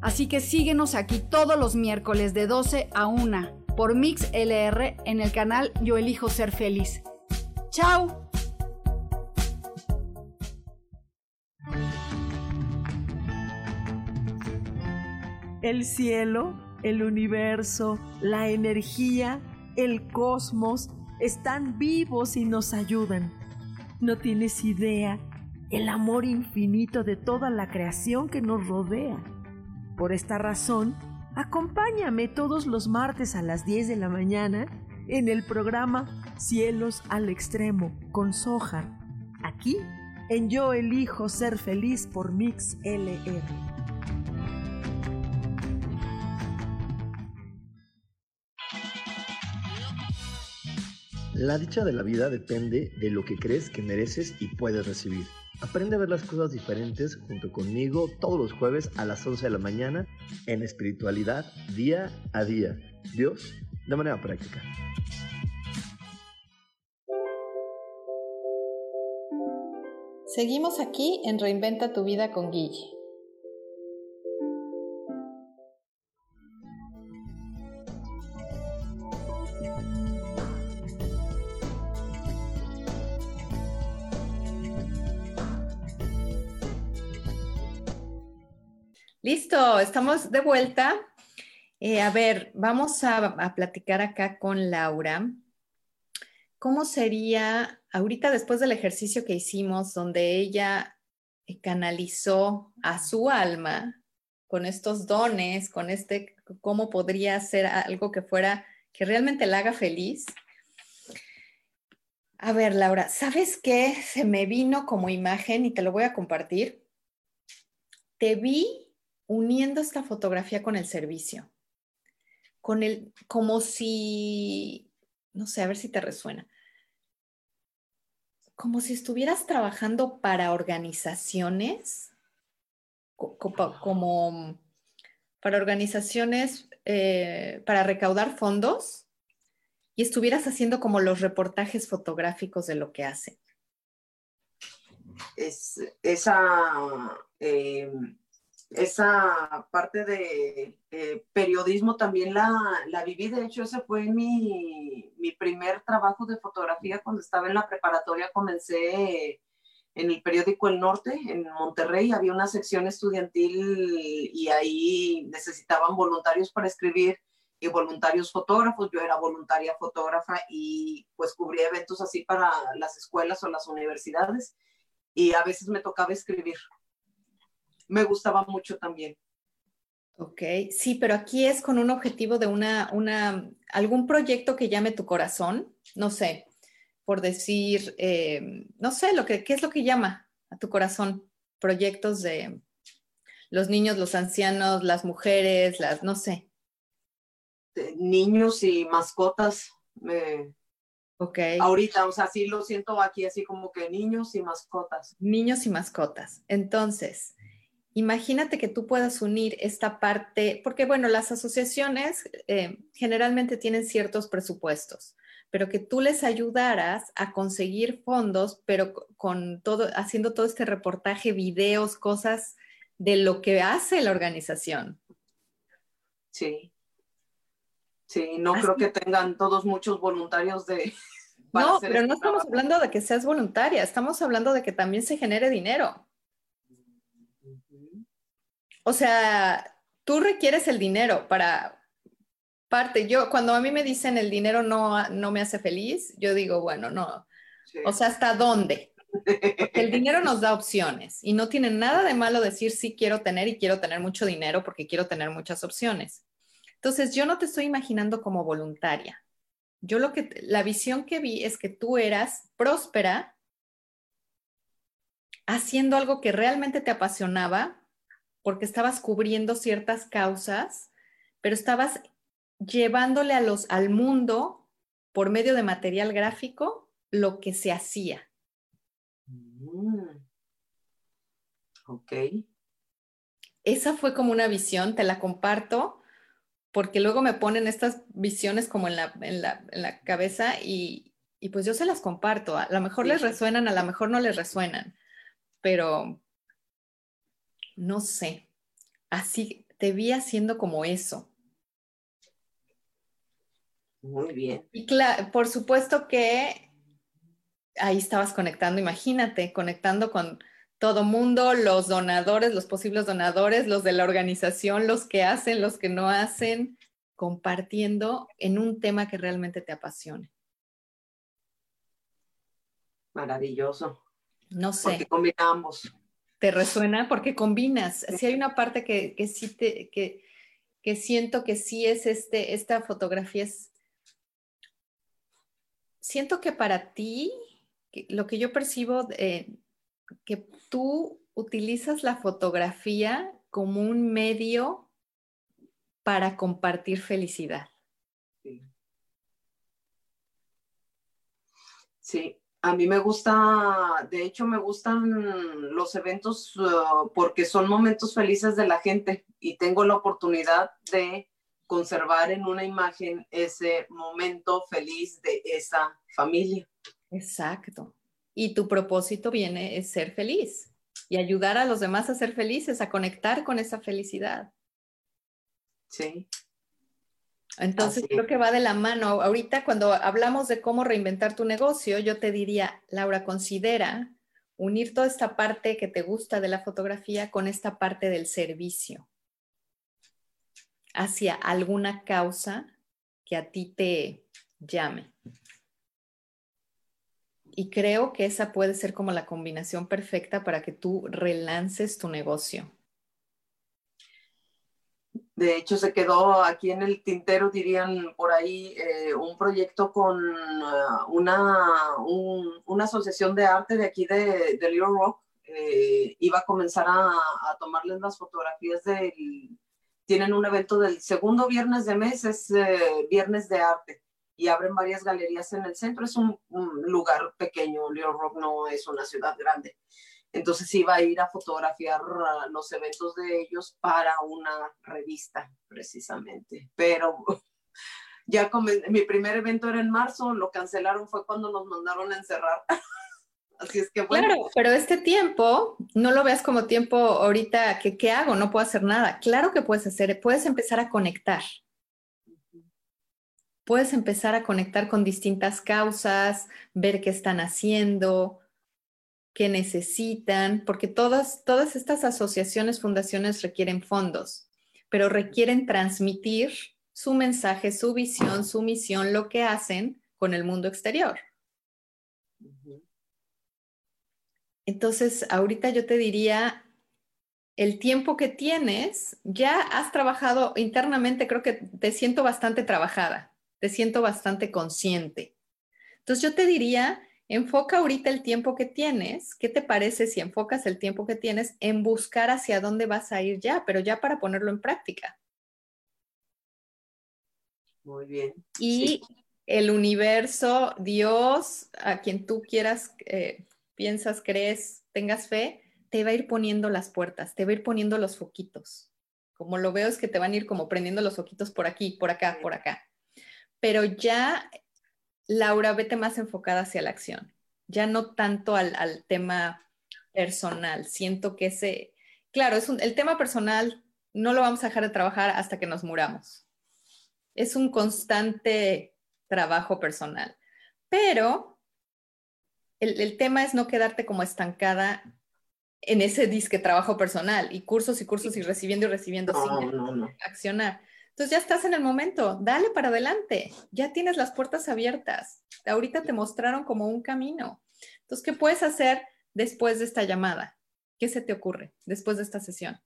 Así que síguenos aquí todos los miércoles de 12 a 1 por Mix LR en el canal Yo Elijo Ser Feliz. ¡Chao! El cielo, el universo, la energía, el cosmos están vivos y nos ayudan. No tienes idea el amor infinito de toda la creación que nos rodea. Por esta razón, acompáñame todos los martes a las 10 de la mañana en el programa Cielos al Extremo con Soja, aquí en Yo Elijo Ser Feliz por Mix LR. La dicha de la vida depende de lo que crees que mereces y puedes recibir. Aprende a ver las cosas diferentes junto conmigo todos los jueves a las 11 de la mañana en espiritualidad día a día. Dios, de manera práctica. Seguimos aquí en Reinventa tu vida con Guille. Listo, estamos de vuelta. Eh, a ver, vamos a, a platicar acá con Laura. ¿Cómo sería ahorita después del ejercicio que hicimos, donde ella eh, canalizó a su alma con estos dones, con este, cómo podría ser algo que fuera, que realmente la haga feliz? A ver, Laura, ¿sabes qué? Se me vino como imagen y te lo voy a compartir. Te vi uniendo esta fotografía con el servicio, con el, como si, no sé, a ver si te resuena, como si estuvieras trabajando para organizaciones, como para organizaciones eh, para recaudar fondos y estuvieras haciendo como los reportajes fotográficos de lo que hacen. Es, esa eh, esa parte de periodismo también la, la, viví. De hecho, ese fue mi, mi, primer trabajo de fotografía cuando estaba en la preparatoria. Comencé en el periódico El Norte, en Monterrey. Había una sección estudiantil y ahí necesitaban voluntarios para escribir y voluntarios fotógrafos. Yo era voluntaria fotógrafa y pues cubría eventos así para las escuelas o las universidades y a veces me tocaba escribir me gustaba mucho también. Ok, sí, pero aquí es con un objetivo de una, una, algún proyecto que llame tu corazón, no sé, por decir, eh, no sé, lo que, ¿qué es lo que llama a tu corazón? Proyectos de los niños, los ancianos, las mujeres, las, no sé. niños y mascotas. ok. Ahorita, o sea, sí lo siento aquí así como que niños y mascotas. Niños y mascotas. Entonces, Imagínate que tú puedas unir esta parte, porque bueno, las asociaciones eh, generalmente tienen ciertos presupuestos, pero que tú les ayudaras a conseguir fondos, pero con todo, haciendo todo este reportaje, videos, cosas de lo que hace la organización. Sí. Sí, no creo que tengan todos muchos voluntarios de... No, pero no estamos hablando de que seas voluntaria, estamos hablando de que también se genere dinero. O sea, tú requieres el dinero para parte. Yo, cuando a mí me dicen el dinero no, no me hace feliz, yo digo, bueno, no. O sea, ¿hasta dónde? Porque el dinero nos da opciones y no tiene nada de malo decir sí quiero tener y quiero tener mucho dinero porque quiero tener muchas opciones. Entonces, yo no te estoy imaginando como voluntaria. Yo lo que, la visión que vi es que tú eras próspera haciendo algo que realmente te apasionaba porque estabas cubriendo ciertas causas, pero estabas llevándole a los, al mundo por medio de material gráfico lo que se hacía. Mm. Ok. Esa fue como una visión, te la comparto, porque luego me ponen estas visiones como en la, en la, en la cabeza y, y, pues yo se las comparto. A lo mejor Sí. les resuenan, a lo mejor no les resuenan, pero no sé. Así te vi haciendo como eso. Muy bien. Y claro, por supuesto que ahí estabas conectando, imagínate, conectando con todo mundo, los donadores, los posibles donadores, los de la organización, los que hacen, los que no hacen, compartiendo en un tema que realmente te apasione. Maravilloso. No sé. Porque combinamos. ¿Te resuena? Porque combinas. Si hay una parte que, que sí te, siento que sí es este, esta fotografía es, siento que para ti, lo que yo percibo, eh, que tú utilizas la fotografía como un medio para compartir felicidad. Sí, a mí me gusta, de hecho me gustan los eventos uh, porque son momentos felices de la gente y tengo la oportunidad de conservar en una imagen ese momento feliz de esa familia. Exacto. Y tu propósito viene es ser feliz y ayudar a los demás a ser felices, a conectar con esa felicidad. Sí. Entonces Así creo que va de la mano. Ahorita cuando hablamos de cómo reinventar tu negocio, yo te diría, Laura, considera unir toda esta parte que te gusta de la fotografía con esta parte del servicio hacia alguna causa que a ti te llame. Y creo que esa puede ser como la combinación perfecta para que tú relances tu negocio. De hecho, se quedó aquí en el tintero, dirían por ahí, eh, un proyecto con uh, una, un- una asociación de arte de aquí de, de Little Rock. Eh, iba a comenzar a, a tomarles las fotografías del... Tienen un evento del segundo viernes de mes, es eh, viernes de arte, y abren varias galerías en el centro. Es un, un lugar pequeño, Little Rock no es una ciudad grande. Entonces iba a ir a fotografiar los eventos de ellos para una revista, precisamente. Pero ya come- mi primer evento era en marzo, lo cancelaron, fue cuando nos mandaron a encerrar. Así es que bueno, Claro, pero este tiempo, no lo veas como tiempo ahorita que qué hago, no puedo hacer nada. Claro que puedes hacer, puedes empezar a conectar. Puedes empezar a conectar con distintas causas, ver qué están haciendo, qué necesitan, porque todas, todas estas asociaciones, fundaciones requieren fondos, pero requieren transmitir su mensaje, su visión, su misión, lo que hacen con el mundo exterior. Entonces, ahorita yo te diría, el tiempo que tienes, ya has trabajado internamente, creo que te siento bastante trabajada, te siento bastante consciente. Entonces, yo te diría, enfoca ahorita el tiempo que tienes. ¿Qué te parece si enfocas el tiempo que tienes en buscar hacia dónde vas a ir ya, pero ya para ponerlo en práctica? muy bien. Y el universo, Dios, a quien tú quieras, eh, piensas, crees, tengas fe, te va a ir poniendo las puertas, te va a ir poniendo los foquitos. Como lo veo es que te van a ir como prendiendo los foquitos por aquí, por acá, por acá. Pero ya, Laura, vete más enfocada hacia la acción, ya no tanto al, al tema personal. Siento que ese, claro, es un, el tema personal no lo vamos a dejar de trabajar hasta que nos muramos es un constante trabajo personal. Pero el, el, tema es no quedarte como estancada en ese disque trabajo personal y cursos y cursos y recibiendo y recibiendo No, sin no, no. accionar. Entonces ya estás en el momento, dale para adelante, ya tienes las puertas abiertas. Ahorita te mostraron como un camino. Entonces, ¿qué puedes hacer después de esta llamada? ¿Qué se te ocurre después de esta sesión?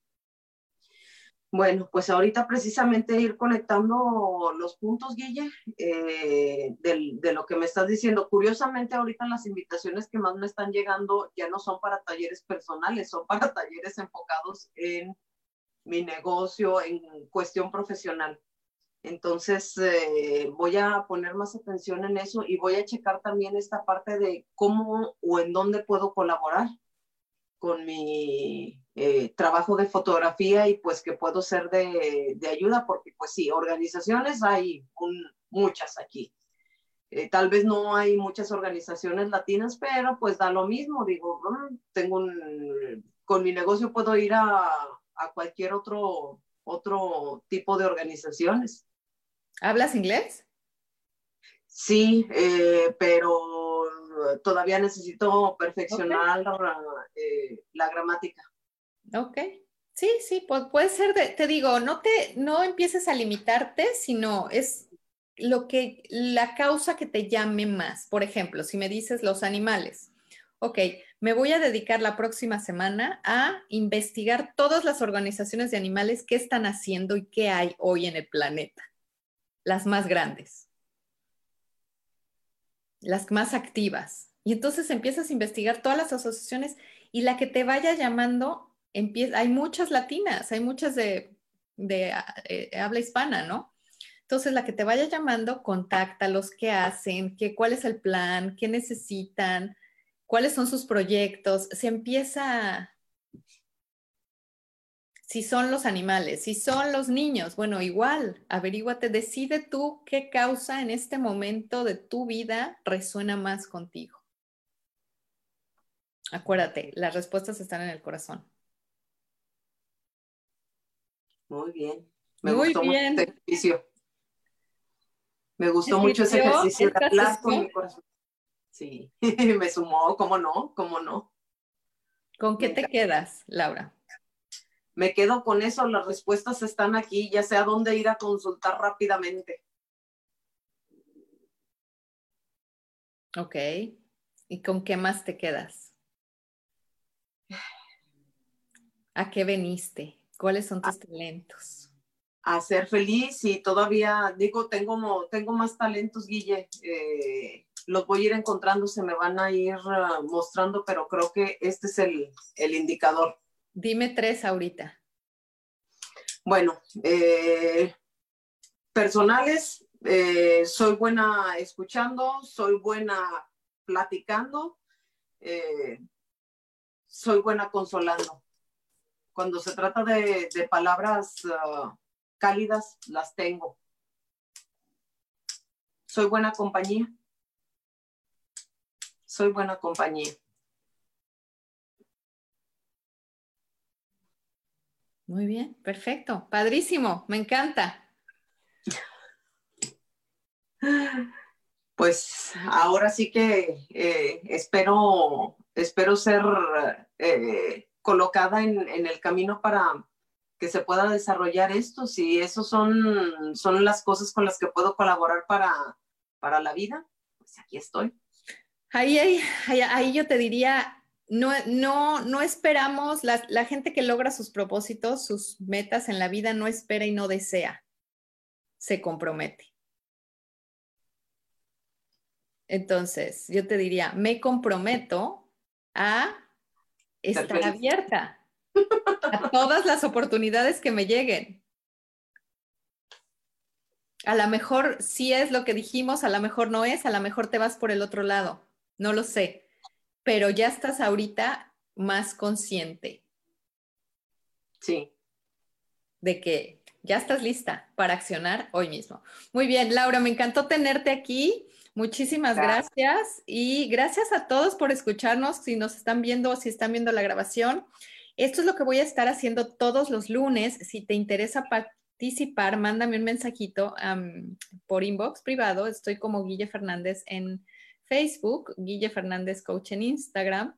Bueno, pues ahorita precisamente ir conectando los puntos, Guille, eh, de lo que me estás diciendo. Curiosamente, ahorita las invitaciones que más me están llegando ya no son para talleres personales, son para talleres enfocados en mi negocio, en cuestión profesional. Entonces, eh, voy a poner más atención en eso y voy a checar también esta parte de cómo o en dónde puedo colaborar con mi eh, trabajo de fotografía y pues que puedo ser de, de ayuda, porque pues sí, organizaciones hay muchas aquí. Eh, tal vez no hay muchas organizaciones latinas, pero pues da lo mismo, digo, mm, tengo con mi negocio puedo ir a, a cualquier otro, otro tipo de organizaciones. ¿Hablas inglés? Sí, eh, pero todavía necesito perfeccionar eh, la gramática. Ok. Sí, sí, pu- puede ser, de- te digo, no te, no empieces a limitarte, sino es lo que, la causa que te llame más. Por ejemplo, si me dices los animales, ok, me voy a dedicar la próxima semana a investigar todas las organizaciones de animales, qué están haciendo y qué hay hoy en el planeta. Las más grandes, las más activas. Y entonces empiezas a investigar todas las asociaciones y la que te vaya llamando, empieza, hay muchas latinas, hay muchas de, de eh, habla hispana, ¿no? Entonces, la que te vaya llamando, contáctalos, qué hacen, qué, cuál es el plan, qué necesitan, cuáles son sus proyectos. Se empieza, si son los animales, si son los niños, bueno, igual, averíguate, decide tú qué causa en este momento de tu vida resuena más contigo. Acuérdate, las respuestas están en el corazón. Muy bien. Me Muy gustó bien. mucho este ejercicio. Me gustó ¿Te mucho ese ejercicio esta sesión? mi corazón. Sí, me sumó, ¿cómo no? ¿Cómo no? ¿Con qué te quedas, Laura? Me quedo con eso, las respuestas están aquí, ya sé a dónde ir a consultar rápidamente. Ok. ¿Y con qué más te quedas? ¿A qué veniste? ¿Cuáles son tus talentos? A ser feliz y todavía, digo, tengo, tengo más talentos, Guille. eh, los voy a ir encontrando, se me van a ir ah, mostrando, pero creo que este es el, el indicador. Dime tres ahorita. Bueno, eh, personales, eh, soy buena escuchando, soy buena platicando, eh, soy buena consolando. Cuando se trata de, de palabras ah, cálidas, las tengo. Soy buena compañía. Soy buena compañía. Muy bien, perfecto, padrísimo, me encanta. Pues ahora sí que eh, espero, espero ser eh, colocada en, en el camino para que se pueda desarrollar esto. Si eso son, son las cosas con las que puedo colaborar para, para la vida, pues aquí estoy. Ahí, ahí, ahí, ahí yo te diría, no, no, no esperamos, la, la gente que logra sus propósitos, sus metas en la vida, no espera y no desea, se compromete. Entonces, yo te diría, me comprometo a estar abierta a todas las oportunidades que me lleguen. A lo mejor sí es lo que dijimos, a lo mejor no es, a lo mejor te vas por el otro lado, no lo sé, pero ya estás ahorita más consciente Sí. de que ya estás lista para accionar hoy mismo. Muy bien, Laura, me encantó tenerte aquí. Muchísimas Gracias. gracias y gracias a todos por escucharnos. Si nos están viendo o si están viendo la grabación, esto es lo que voy a estar haciendo todos los lunes. Si te interesa participar, mándame un mensajito por inbox privado. Estoy como Guille Fernández en Facebook, Guille Fernández Coach en Instagram.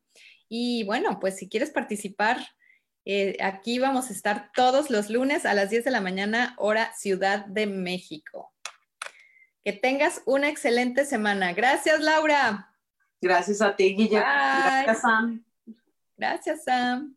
Y bueno, pues si quieres participar, eh, aquí vamos a estar todos los lunes a las 10 de la mañana, hora Ciudad de México. Que tengas una excelente semana. Gracias, Laura. Gracias a ti, Guille. Bye. Gracias, Sam. Gracias, Sam.